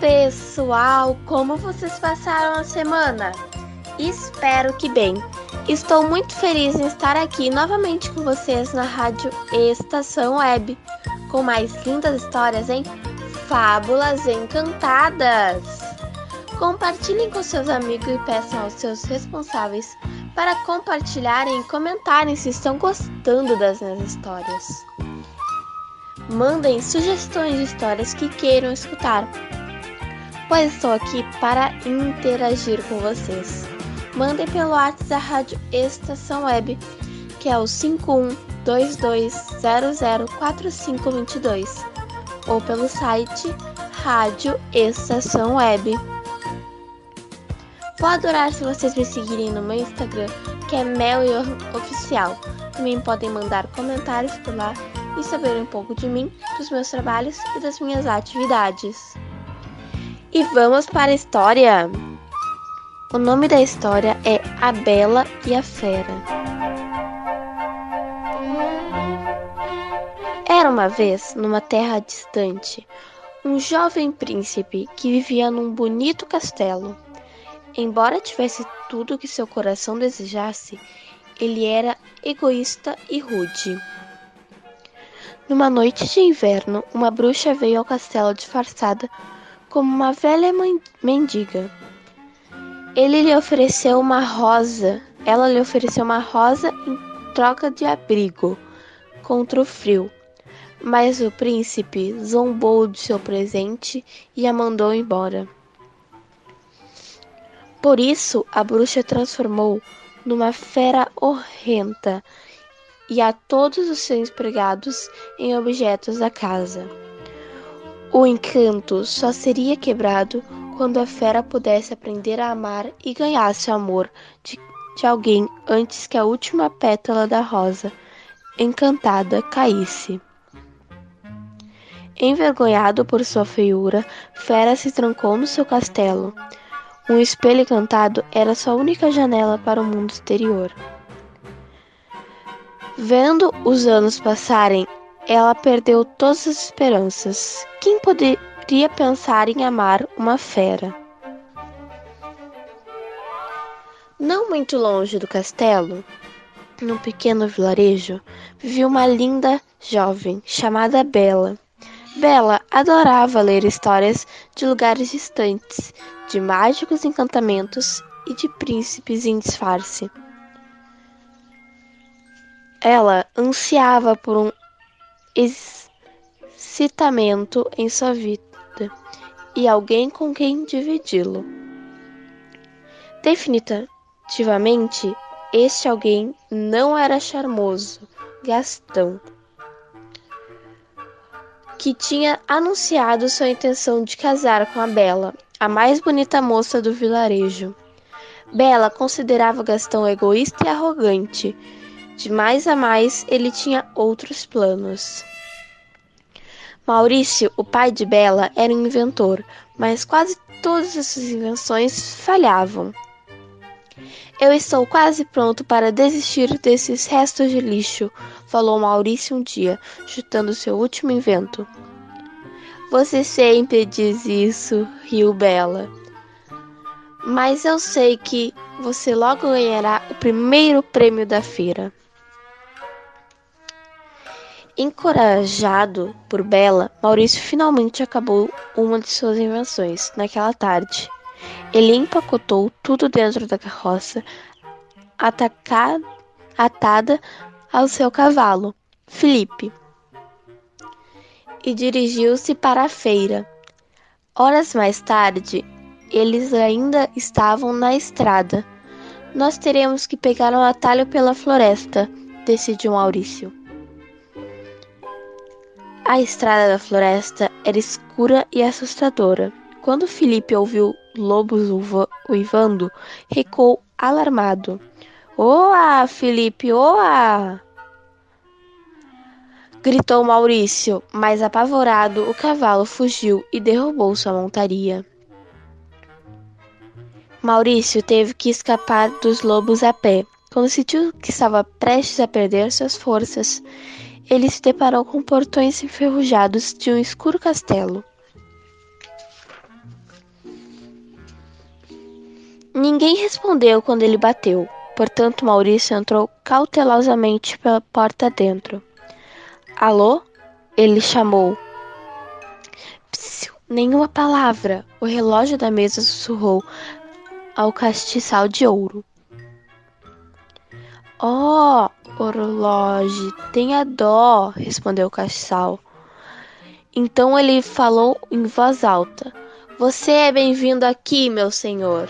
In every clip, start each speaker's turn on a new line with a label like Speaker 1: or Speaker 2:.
Speaker 1: Pessoal! Como vocês passaram a semana? Espero que bem. Estou muito feliz em estar aqui novamente com vocês na Rádio Estação Web, com mais lindas histórias em Fábulas Encantadas. Compartilhem com seus amigos e peçam aos seus responsáveis para compartilharem e comentarem se estão gostando das minhas histórias. Mandem sugestões de histórias que queiram escutar, pois estou aqui para interagir com vocês. Mandem pelo WhatsApp da Rádio Estação Web, que é o 5122004522, ou pelo site Rádio Estação Web. Vou adorar se vocês me seguirem no meu Instagram, que é Mel Oficial. Também podem mandar comentários por lá e saber um pouco de mim, dos meus trabalhos e das minhas atividades. E vamos para a história! O nome da história é A Bela e a Fera. Era uma vez, numa terra distante, um jovem príncipe que vivia num bonito castelo. Embora tivesse tudo o que seu coração desejasse, ele era egoísta e rude. Numa noite de inverno, uma bruxa veio ao castelo disfarçada como uma velha mendiga. Ele lhe ofereceu uma rosa. Ela lhe ofereceu uma rosa em troca de abrigo contra o frio. Mas o príncipe zombou de seu presente e a mandou embora. Por isso, a bruxa transformou numa fera horrenda e a todos os seus empregados em objetos da casa. O encanto só seria quebrado quando a fera pudesse aprender a amar e ganhasse o amor de, de alguém antes que a última pétala da rosa encantada caísse. Envergonhado por sua feiura, Fera se trancou no seu castelo. Um espelho encantado era sua única janela para o mundo exterior. Vendo os anos passarem, ela perdeu todas as esperanças. Quem poderia pensar em amar uma fera? Não muito longe do castelo, num pequeno vilarejo, vivia uma linda jovem chamada Bela. Bela adorava ler histórias de lugares distantes, de mágicos encantamentos e de príncipes em disfarce. Ela ansiava por um excitamento em sua vida e alguém com quem dividi-lo. Definitivamente, este alguém não era charmoso Gastão, que tinha anunciado sua intenção de casar com a Bela, a mais bonita moça do vilarejo. Bela considerava Gastão egoísta e arrogante de mais a mais, ele tinha outros planos. Maurício, o pai de Bela, era um inventor, mas quase todas as suas invenções falhavam. Eu estou quase pronto para desistir desses restos de lixo, falou Maurício um dia, chutando seu último invento. Você sempre diz isso, riu Bela. Mas eu sei que você logo ganhará o primeiro prêmio da feira. Encorajado por Bela, Maurício finalmente acabou uma de suas invenções naquela tarde. Ele empacotou tudo dentro da carroça, atacada, atada ao seu cavalo, Felipe, e dirigiu-se para a feira. Horas mais tarde, eles ainda estavam na estrada. Nós teremos que pegar um atalho pela floresta, decidiu Maurício. A estrada da floresta era escura e assustadora. Quando Felipe ouviu lobos uivando, recuou alarmado. Oa, Felipe, oa! Gritou Maurício, mas apavorado, o cavalo fugiu e derrubou sua montaria. Maurício teve que escapar dos lobos a pé. Quando sentiu que estava prestes a perder suas forças, ele se deparou com portões enferrujados de um escuro castelo. Ninguém respondeu quando ele bateu, portanto Maurício entrou cautelosamente pela porta dentro. Alô? Ele chamou. Psiu, nenhuma palavra. O relógio da mesa sussurrou ao castiçal de ouro. Oh, Orloge, tenha dó, respondeu o castiçal. Então ele falou em voz alta: Você é bem-vindo aqui, meu senhor.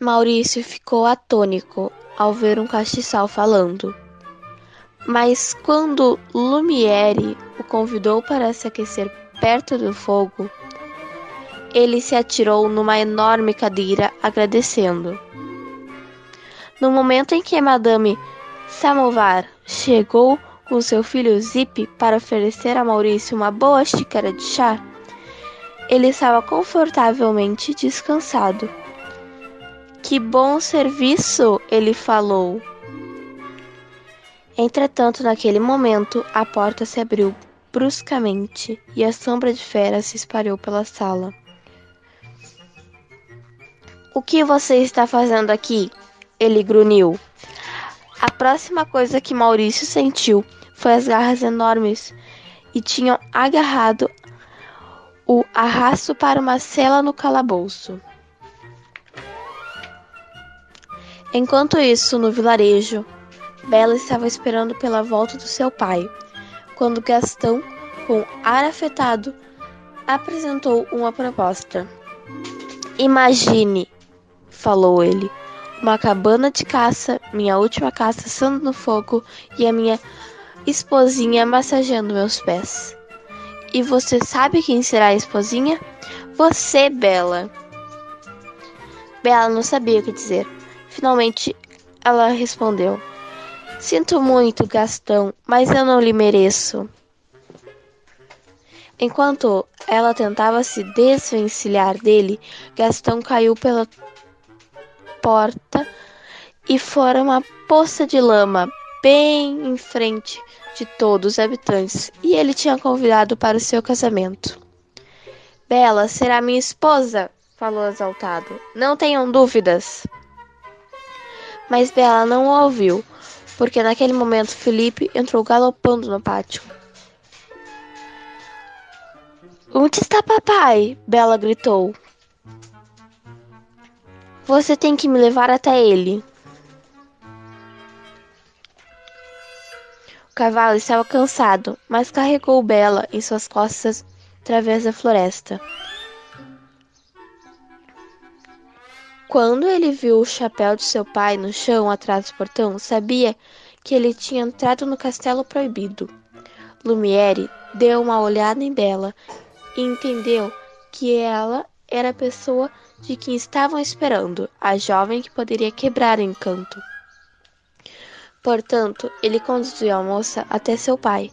Speaker 1: Maurício ficou atônico ao ver um castiçal falando. Mas quando Lumiere o convidou para se aquecer perto do fogo, ele se atirou numa enorme cadeira agradecendo. No momento em que Madame Samovar chegou com seu filho Zip para oferecer a Maurício uma boa xícara de chá, ele estava confortavelmente descansado. Que bom serviço! ele falou. Entretanto, naquele momento, a porta se abriu bruscamente e a sombra de Fera se espalhou pela sala. O que você está fazendo aqui? Ele grunhiu. A próxima coisa que Maurício sentiu foi as garras enormes e tinham agarrado o arrasto para uma cela no calabouço. Enquanto isso, no vilarejo, Bela estava esperando pela volta do seu pai, quando Gastão, com ar afetado, apresentou uma proposta. Imagine, falou ele, uma cabana de caça, minha última caça assando no fogo e a minha esposinha massageando meus pés. E você sabe quem será a esposinha? Você, Bela. Bela não sabia o que dizer. Finalmente, ela respondeu: Sinto muito, Gastão, mas eu não lhe mereço. Enquanto ela tentava se desvencilhar dele, Gastão caiu pela porta e fora uma poça de lama bem em frente de todos os habitantes, e ele tinha convidado para o seu casamento. Bela será minha esposa, falou exaltado. Não tenham dúvidas. Mas Bela não o ouviu porque naquele momento Felipe entrou galopando no pátio. Onde está papai? Bela gritou. Você tem que me levar até ele. O cavalo estava cansado, mas carregou Bela em suas costas através da floresta. Quando ele viu o chapéu de seu pai no chão atrás do portão, sabia que ele tinha entrado no castelo proibido. Lumiere deu uma olhada em Bela e entendeu que ela era a pessoa de quem estavam esperando, a jovem que poderia quebrar o encanto. Portanto, ele conduziu a moça até seu pai.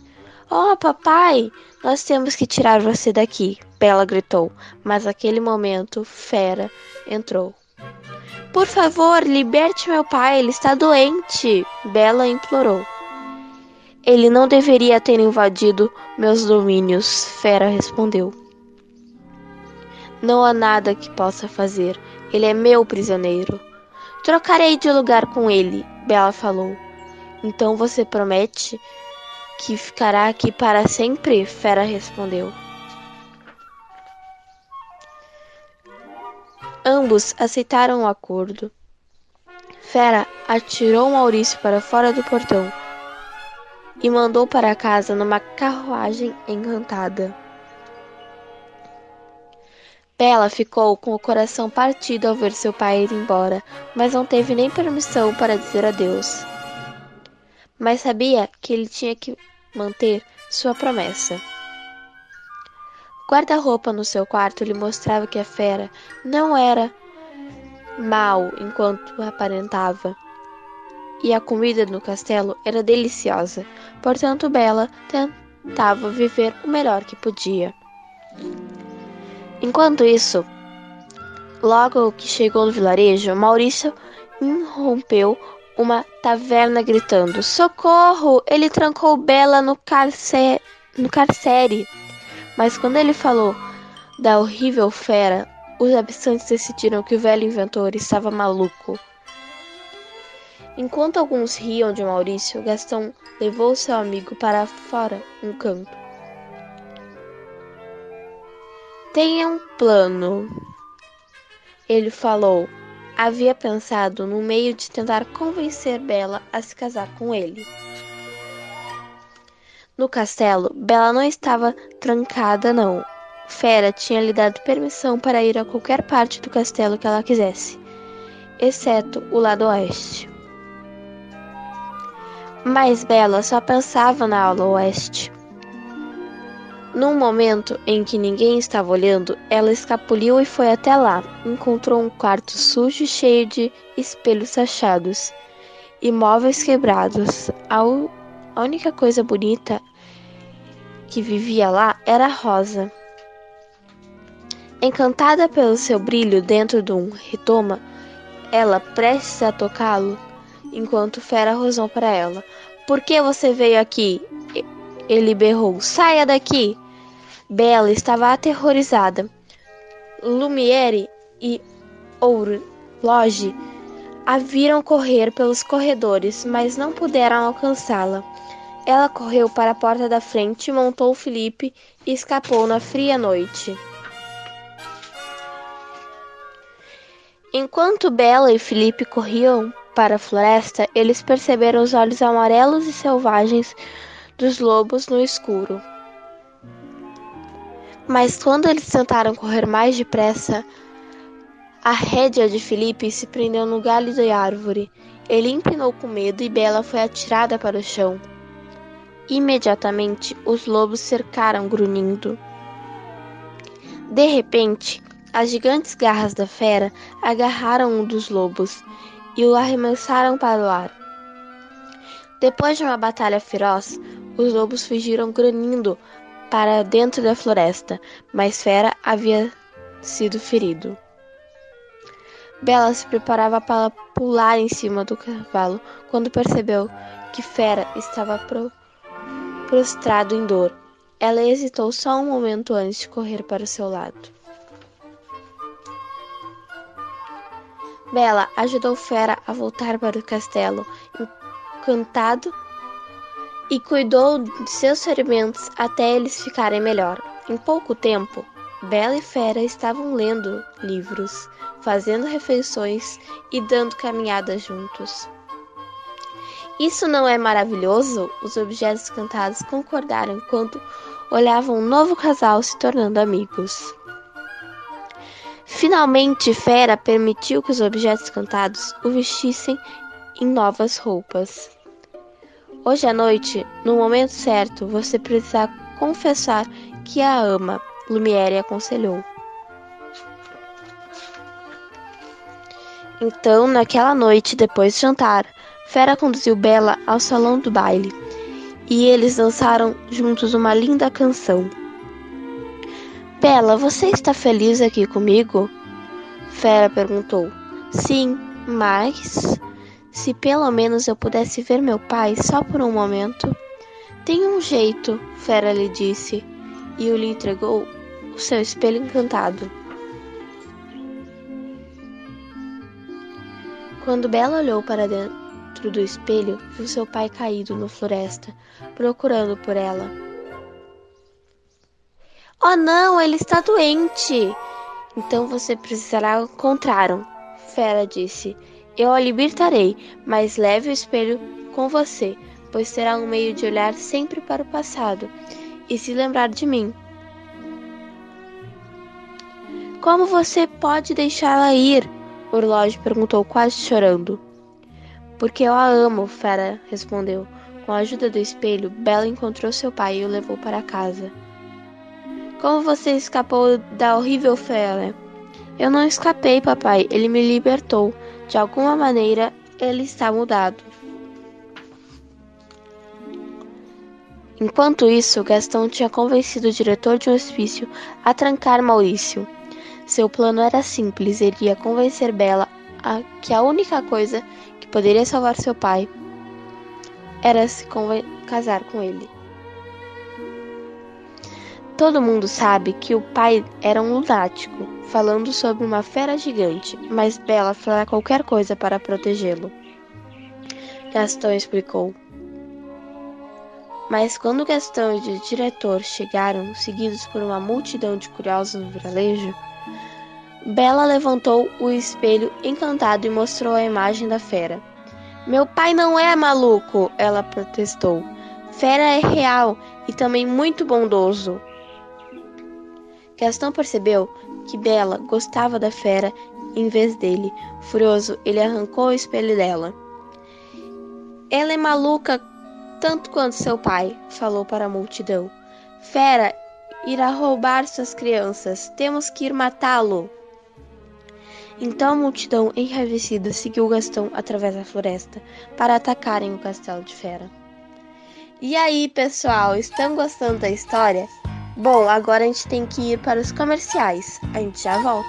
Speaker 1: Oh, papai, nós temos que tirar você daqui, Bela gritou, mas naquele momento Fera entrou. Por favor, liberte meu pai, ele está doente, Bela implorou. Ele não deveria ter invadido meus domínios, Fera respondeu. Não há nada que possa fazer. Ele é meu prisioneiro. Trocarei de lugar com ele, Bela falou. Então você promete que ficará aqui para sempre? Fera respondeu. Ambos aceitaram o acordo. Fera atirou Maurício para fora do portão e mandou para casa numa carruagem encantada. Bela ficou com o coração partido ao ver seu pai ir embora, mas não teve nem permissão para dizer adeus. Mas sabia que ele tinha que manter sua promessa. guarda-roupa no seu quarto lhe mostrava que a fera não era mal enquanto aparentava. E a comida no castelo era deliciosa, portanto Bela tentava viver o melhor que podia. Enquanto isso, logo que chegou no vilarejo, Maurício irrompeu uma taverna gritando: Socorro! Ele trancou Bela no, carce... no carcere. Mas quando ele falou da horrível fera, os habitantes decidiram que o velho inventor estava maluco. Enquanto alguns riam de Maurício, Gastão levou seu amigo para fora, um canto. Tenha um plano, ele falou. Havia pensado no meio de tentar convencer Bela a se casar com ele. No castelo, Bela não estava trancada, não. Fera tinha lhe dado permissão para ir a qualquer parte do castelo que ela quisesse, exceto o lado oeste. Mas Bela só pensava na aula oeste. Num momento em que ninguém estava olhando, ela escapuliu e foi até lá. Encontrou um quarto sujo e cheio de espelhos achados e móveis quebrados. A, a única coisa bonita que vivia lá era Rosa. Encantada pelo seu brilho dentro de um retoma, ela prestes a tocá-lo, enquanto Fera rosou para ela. Por que você veio aqui? Ele berrou. Saia daqui! Bela estava aterrorizada. Lumiere e Horloge a viram correr pelos corredores, mas não puderam alcançá-la. Ela correu para a porta da frente, montou Felipe e escapou na fria noite. Enquanto Bela e Felipe corriam para a floresta, eles perceberam os olhos amarelos e selvagens dos lobos no escuro. Mas quando eles tentaram correr mais depressa, a rédea de Felipe se prendeu no galho da árvore. Ele empinou com medo e Bela foi atirada para o chão. Imediatamente, os lobos cercaram grunhindo. De repente, as gigantes garras da fera agarraram um dos lobos e o arremessaram para o ar. Depois de uma batalha feroz, os lobos fugiram grunhindo para dentro da floresta, mas Fera havia sido ferido. Bela se preparava para pular em cima do cavalo quando percebeu que Fera estava pro prostrado em dor. Ela hesitou só um momento antes de correr para o seu lado. Bela ajudou Fera a voltar para o castelo, encantado, e cuidou de seus ferimentos até eles ficarem melhor. Em pouco tempo, Bela e Fera estavam lendo livros, fazendo refeições e dando caminhadas juntos. Isso não é maravilhoso? Os objetos cantados concordaram enquanto olhavam um novo casal se tornando amigos. Finalmente, Fera permitiu que os objetos cantados o vestissem em novas roupas. Hoje à noite, no momento certo, você precisa confessar que a ama, Lumiere aconselhou. Então, naquela noite, depois de jantar, Fera conduziu Bela ao salão do baile e eles dançaram juntos uma linda canção. Bela, você está feliz aqui comigo? Fera perguntou. Sim, mas se pelo menos eu pudesse ver meu pai só por um momento. Tem um jeito, Fera lhe disse, e o lhe entregou o seu espelho encantado. Quando Bela olhou para dentro do espelho, viu seu pai caído na floresta, procurando por ela. Oh não, ele está doente! Então você precisará encontrá-lo, Fera disse. Eu a libertarei, mas leve o espelho com você, pois será um meio de olhar sempre para o passado e se lembrar de mim. Como você pode deixá-la ir? Orloge perguntou, quase chorando. Porque eu a amo, Fera respondeu. Com a ajuda do espelho, Bela encontrou seu pai e o levou para casa. Como você escapou da horrível fera? Eu não escapei, papai. Ele me libertou. De alguma maneira, ele está mudado. Enquanto isso, Gastão tinha convencido o diretor de um hospício a trancar Maurício. Seu plano era simples: ele ia convencer Bela a que a única coisa que poderia salvar seu pai era se casar com ele. Todo mundo sabe que o pai era um lunático, falando sobre uma fera gigante, mas Bela fará qualquer coisa para protegê-lo. Gastão explicou. Mas quando Gastão e o diretor chegaram, seguidos por uma multidão de curiosos no vilarejo, Bela levantou o espelho encantado e mostrou a imagem da fera. Meu pai não é maluco, ela protestou. Fera é real e também muito bondoso. Gastão percebeu que Bela gostava da fera em vez dele. Furioso, ele arrancou o espelho dela. Ela é maluca tanto quanto seu pai, falou para a multidão. Fera irá roubar suas crianças. Temos que ir matá-lo. Então a multidão enraivecida seguiu Gastão através da floresta para atacarem o castelo de Fera. E aí, pessoal, estão gostando da história? Bom, agora a gente tem que ir para os comerciais. A gente já volta.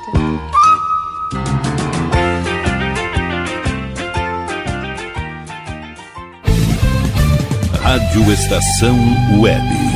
Speaker 2: Rádio Estação Web.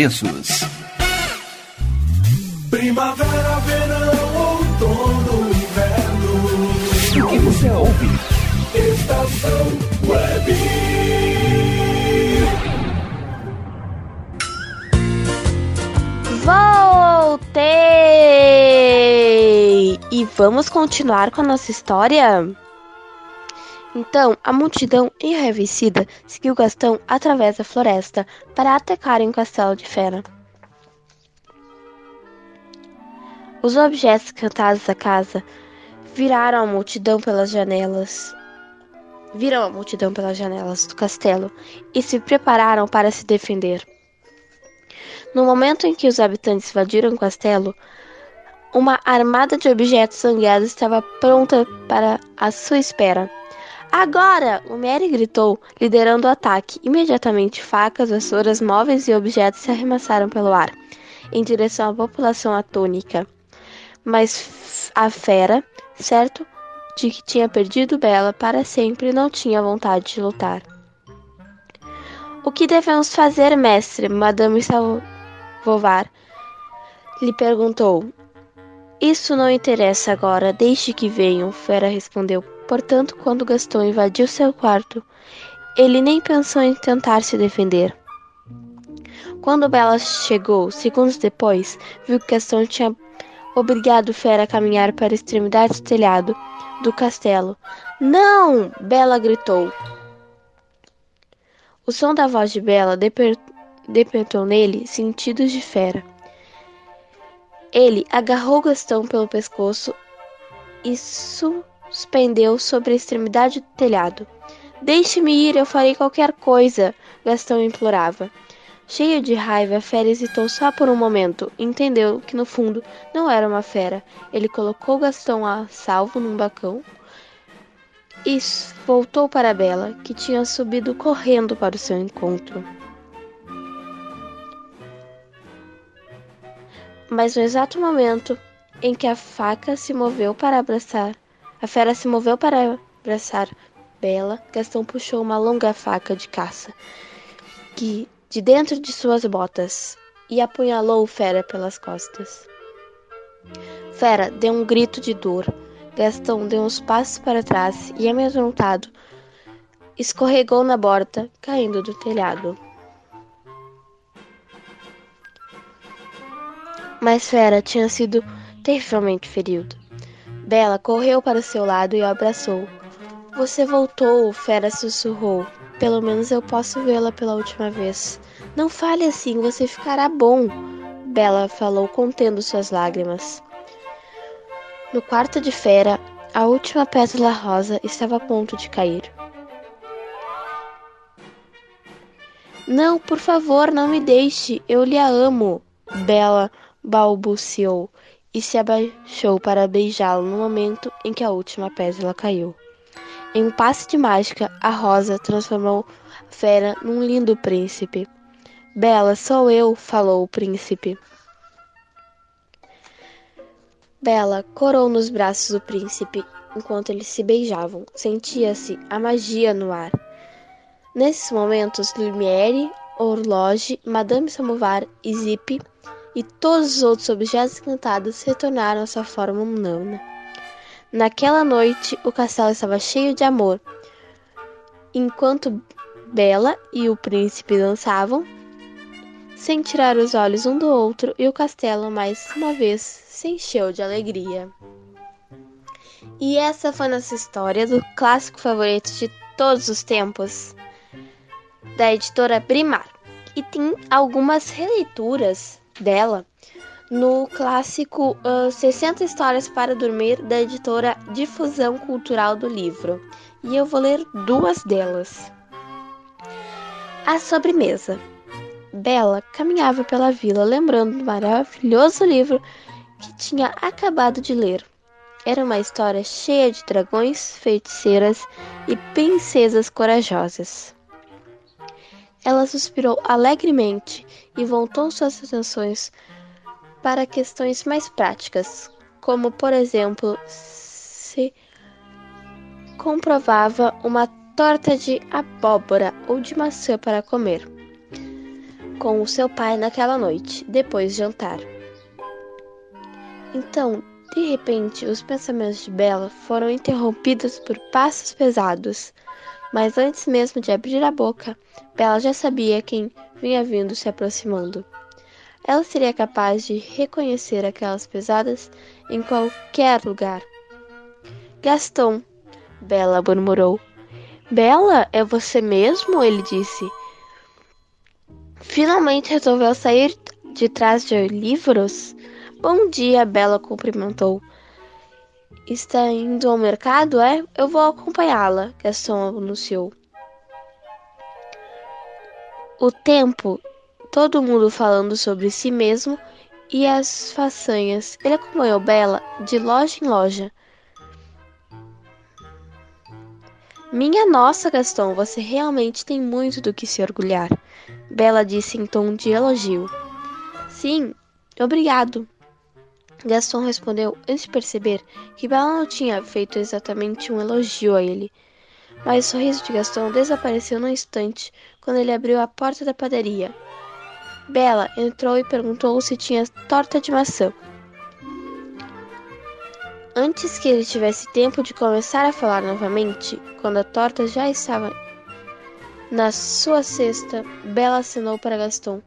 Speaker 3: preços.
Speaker 4: Primavera, verão, outono, inverno.
Speaker 3: O que você ouve?
Speaker 2: Estação Web.
Speaker 1: Voltei! E vamos continuar com a nossa história? Então, a multidão enraivecida seguiu Gastão através da floresta para atacar em Castelo de Fera. Os objetos cantados da casa viraram a multidão pelas janelas. Viram a multidão pelas janelas do castelo e se prepararam para se defender. No momento em que os habitantes invadiram o castelo, uma armada de objetos sangueados estava pronta para a sua espera. Agora! O Mary gritou, liderando o ataque. Imediatamente, facas, vassouras, móveis e objetos se arremessaram pelo ar, em direção à população atônica. Mas a fera, certo de que tinha perdido Bela para sempre, não tinha vontade de lutar. O que devemos fazer, mestre? Madame Salvovar lhe perguntou. Isso não interessa agora, deixe que venham, Fera respondeu. Portanto, quando Gaston invadiu seu quarto, ele nem pensou em tentar se defender. Quando Bela chegou, segundos depois, viu que Gaston tinha obrigado Fera a caminhar para a extremidade do telhado do castelo. Não! Bela gritou. O som da voz de Bela despertou nele sentidos de Fera. Ele agarrou Gastão pelo pescoço e suspendeu sobre a extremidade do telhado. Deixe-me ir, eu farei qualquer coisa, Gastão implorava. Cheio de raiva, fera hesitou só por um momento. Entendeu que no fundo não era uma fera. Ele colocou Gastão a salvo num bacão e voltou para Bela, que tinha subido correndo para o seu encontro. Mas no exato momento em que a faca se moveu para abraçar, a fera se moveu para abraçar Bela, Gastão puxou uma longa faca de caça que de dentro de suas botas e apunhalou Fera pelas costas. Fera deu um grito de dor. Gastão deu uns passos para trás e, amedrontado, escorregou na borda, caindo do telhado. Mas Fera tinha sido terrivelmente ferido. Bela correu para seu lado e o abraçou. Você voltou, Fera sussurrou. Pelo menos eu posso vê-la pela última vez. Não fale assim, você ficará bom, Bela falou, contendo suas lágrimas. No quarto de Fera, a última pétala rosa estava a ponto de cair. Não, por favor, não me deixe, eu lhe amo, Bela balbuciou e se abaixou para beijá-lo no momento em que a última pétala caiu. Em um passe de mágica, a rosa transformou fera num lindo príncipe. Bela, sou eu, falou o príncipe. Bela corou nos braços do príncipe enquanto eles se beijavam. Sentia-se a magia no ar. Nesses momentos, Lumiere, Horloge, Madame Samovar e Zip e todos os outros objetos encantados retornaram à sua forma humana. Naquela noite, o castelo estava cheio de amor. Enquanto Bela e o príncipe dançavam, sem tirar os olhos um do outro, e o castelo mais uma vez se encheu de alegria. E essa foi nossa história do clássico favorito de todos os tempos, da editora Brimar. E tem algumas releituras dela no clássico uh, 60 Histórias para Dormir, da editora Difusão Cultural do Livro. E eu vou ler duas delas. A sobremesa. Bela caminhava pela vila lembrando do maravilhoso livro que tinha acabado de ler. Era uma história cheia de dragões, feiticeiras e princesas corajosas. Ela suspirou alegremente e voltou suas atenções para questões mais práticas, como, por exemplo, se comprovava uma torta de abóbora ou de maçã para comer com o seu pai naquela noite, depois de jantar. Então, De repente, os pensamentos de Bela foram interrompidos por passos pesados. Mas antes mesmo de abrir a boca, Bela já sabia quem vinha vindo se aproximando. Ela seria capaz de reconhecer aquelas pesadas em qualquer lugar. Gastão, Bela murmurou. Bela, é você mesmo? Ele disse. Finalmente resolveu sair de trás de livros? Bom dia, Bela cumprimentou. Está indo ao mercado, é? Eu vou acompanhá-la, Gastão anunciou. O tempo, todo mundo falando sobre si mesmo e as façanhas. Ele acompanhou Bela de loja em loja. Minha nossa, Gastão, você realmente tem muito do que se orgulhar. Bela disse em tom de elogio. Sim, obrigado. Gaston respondeu antes de perceber que Bela não tinha feito exatamente um elogio a ele. Mas o sorriso de Gaston desapareceu num instante quando ele abriu a porta da padaria. Bela entrou e perguntou se tinha torta de maçã. Antes que ele tivesse tempo de começar a falar novamente, quando a torta já estava na sua cesta, Bela acenou para Gaston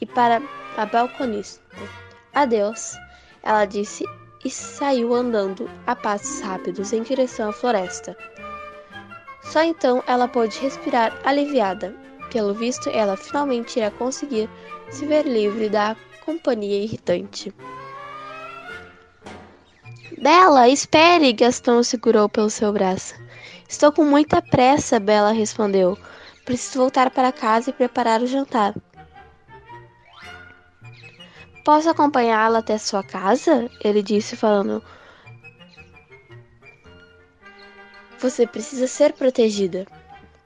Speaker 1: e para a balconista. Adeus, ela disse e saiu andando a passos rápidos em direção à floresta. Só então ela pôde respirar aliviada. Pelo visto, ela finalmente iria conseguir se ver livre da companhia irritante. Bela, espere! Gastão segurou pelo seu braço. Estou com muita pressa, Bela respondeu. Preciso voltar para casa e preparar o jantar. Posso acompanhá-la até sua casa? Ele disse, falando. Você precisa ser protegida.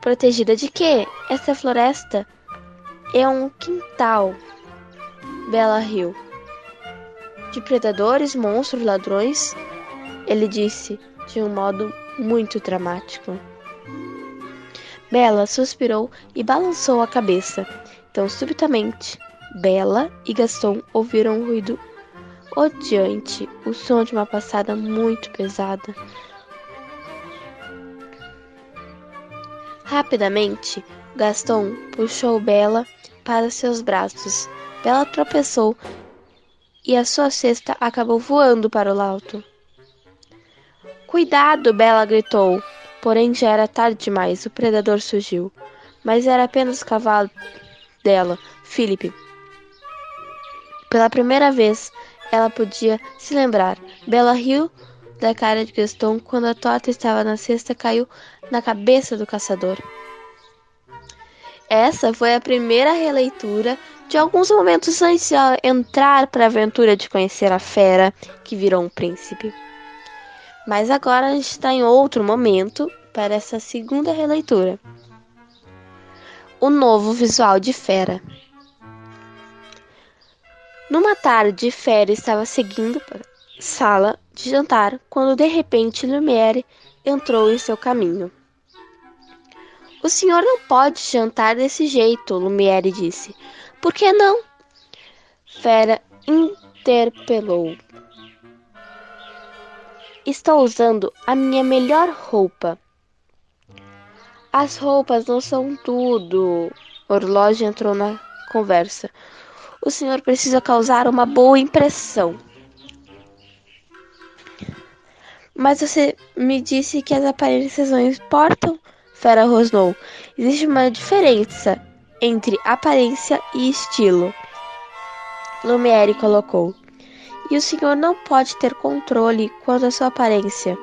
Speaker 1: Protegida de quê? Essa floresta é um quintal. Bela riu de predadores, monstros, ladrões, ele disse de um modo muito dramático. Bela suspirou e balançou a cabeça. Então, subitamente, Bela e Gaston ouviram um ruído odiante, o som de uma passada muito pesada. Rapidamente, Gaston puxou Bela para seus braços. Bela tropeçou e a sua cesta acabou voando para o alto. Cuidado! Bela gritou. Porém, já era tarde demais. O predador surgiu. Mas era apenas o cavalo dela, Philip. Pela primeira vez, ela podia se lembrar. Bela riu da cara de Gaston quando a torta estava na cesta caiu na cabeça do caçador. Essa foi a primeira releitura de alguns momentos antes de entrar para a aventura de conhecer a fera que virou um príncipe. Mas agora a gente está em outro momento para essa segunda releitura. O novo visual de Fera. Numa tarde, Fera estava seguindo para a sala de jantar quando de repente Lumiere entrou em seu caminho. O senhor não pode jantar desse jeito, Lumiere disse. Por que não? Fera interpelou. Estou usando a minha melhor roupa. As roupas não são tudo. Orlógio entrou na conversa. O senhor precisa causar uma boa impressão. Mas você me disse que as aparências não importam? Fera rosnou. Existe uma diferença entre aparência e estilo. Lumiere colocou. E o senhor não pode ter controle quanto à sua aparência.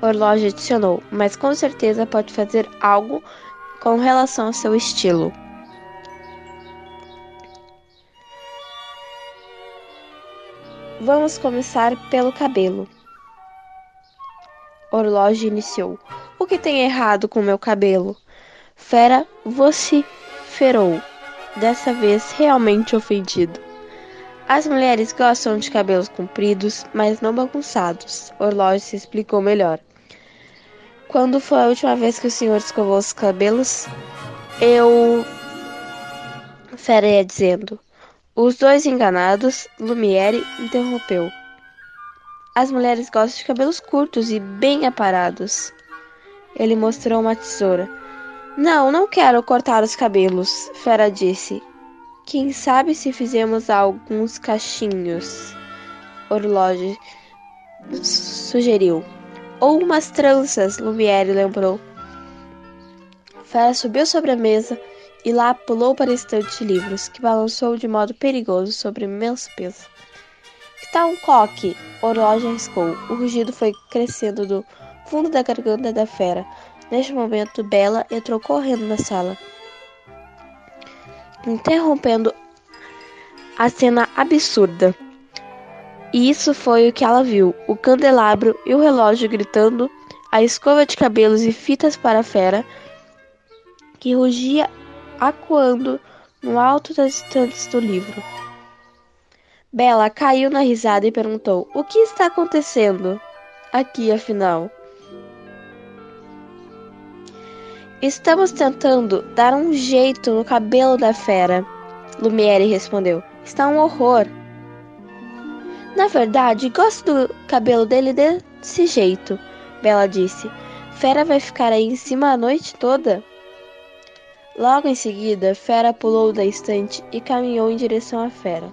Speaker 1: Orlógio adicionou, mas com certeza pode fazer algo com relação ao seu estilo. Vamos começar pelo cabelo. Orlógio iniciou. O que tem errado com meu cabelo? Fera vociferou, dessa vez realmente ofendido. As mulheres gostam de cabelos compridos, mas não bagunçados. Orlógio se explicou melhor. Quando foi a última vez que o senhor escovou os cabelos? Eu. Fera ia dizendo. Os dois enganados, Lumiere interrompeu. As mulheres gostam de cabelos curtos e bem aparados. Ele mostrou uma tesoura. Não, não quero cortar os cabelos, Fera disse. Quem sabe se fizemos alguns cachinhos? Orloge sugeriu. Ou umas tranças, Lumiere lembrou. Fera subiu sobre a mesa e lá pulou para a estante de livros, que balançou de modo perigoso sobre o imenso peso. Que tal um coque? Orloge arriscou. O rugido foi crescendo do fundo da garganta da fera. Neste momento, Bela entrou correndo na sala, interrompendo a cena absurda. E isso foi o que ela viu: o candelabro e o relógio gritando, a escova de cabelos e fitas para a fera, que rugia acuando no alto das estantes do livro. Bela caiu na risada e perguntou: O que está acontecendo aqui, afinal? Estamos tentando dar um jeito no cabelo da fera, Lumiere respondeu. Está um horror. Na verdade, gosto do cabelo dele desse jeito, Bela disse. Fera vai ficar aí em cima a noite toda. Logo em seguida, Fera pulou da estante e caminhou em direção à fera.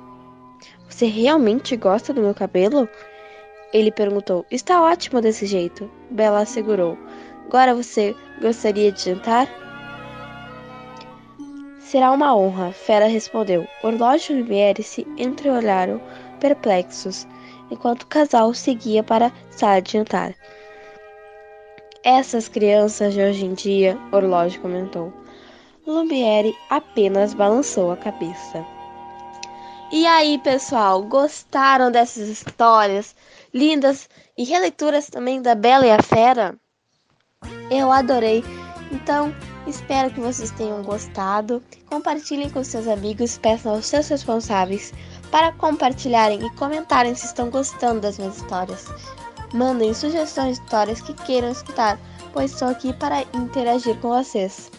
Speaker 1: Você realmente gosta do meu cabelo? Ele perguntou. Está ótimo desse jeito. Bela assegurou. Agora você gostaria de jantar? Será uma honra, Fera respondeu. Orlógio e Lumiere se entreolharam perplexos, enquanto o casal seguia para a sala de jantar. Essas crianças de hoje em dia, Orlógio comentou. Lumiere apenas balançou a cabeça. E aí, pessoal, gostaram dessas histórias lindas e releituras também da Bela e a Fera? Eu adorei. Então, espero que vocês tenham gostado. Compartilhem com seus amigos, peçam aos seus responsáveis para compartilharem e comentarem se estão gostando das minhas histórias. Mandem sugestões de histórias que queiram escutar, pois estou aqui para interagir com vocês.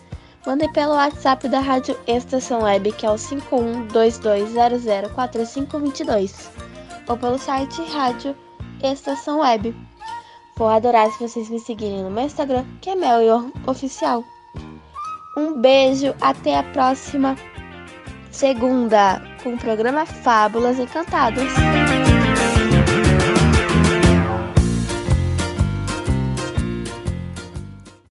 Speaker 1: Mandem pelo WhatsApp da Rádio Estação Web, que é o 5122004522, ou pelo site Rádio Estação Web. Vou adorar se vocês me seguirem no meu Instagram, que é Mel Oficial. Um beijo, até a próxima segunda com o programa Fábulas Encantadas.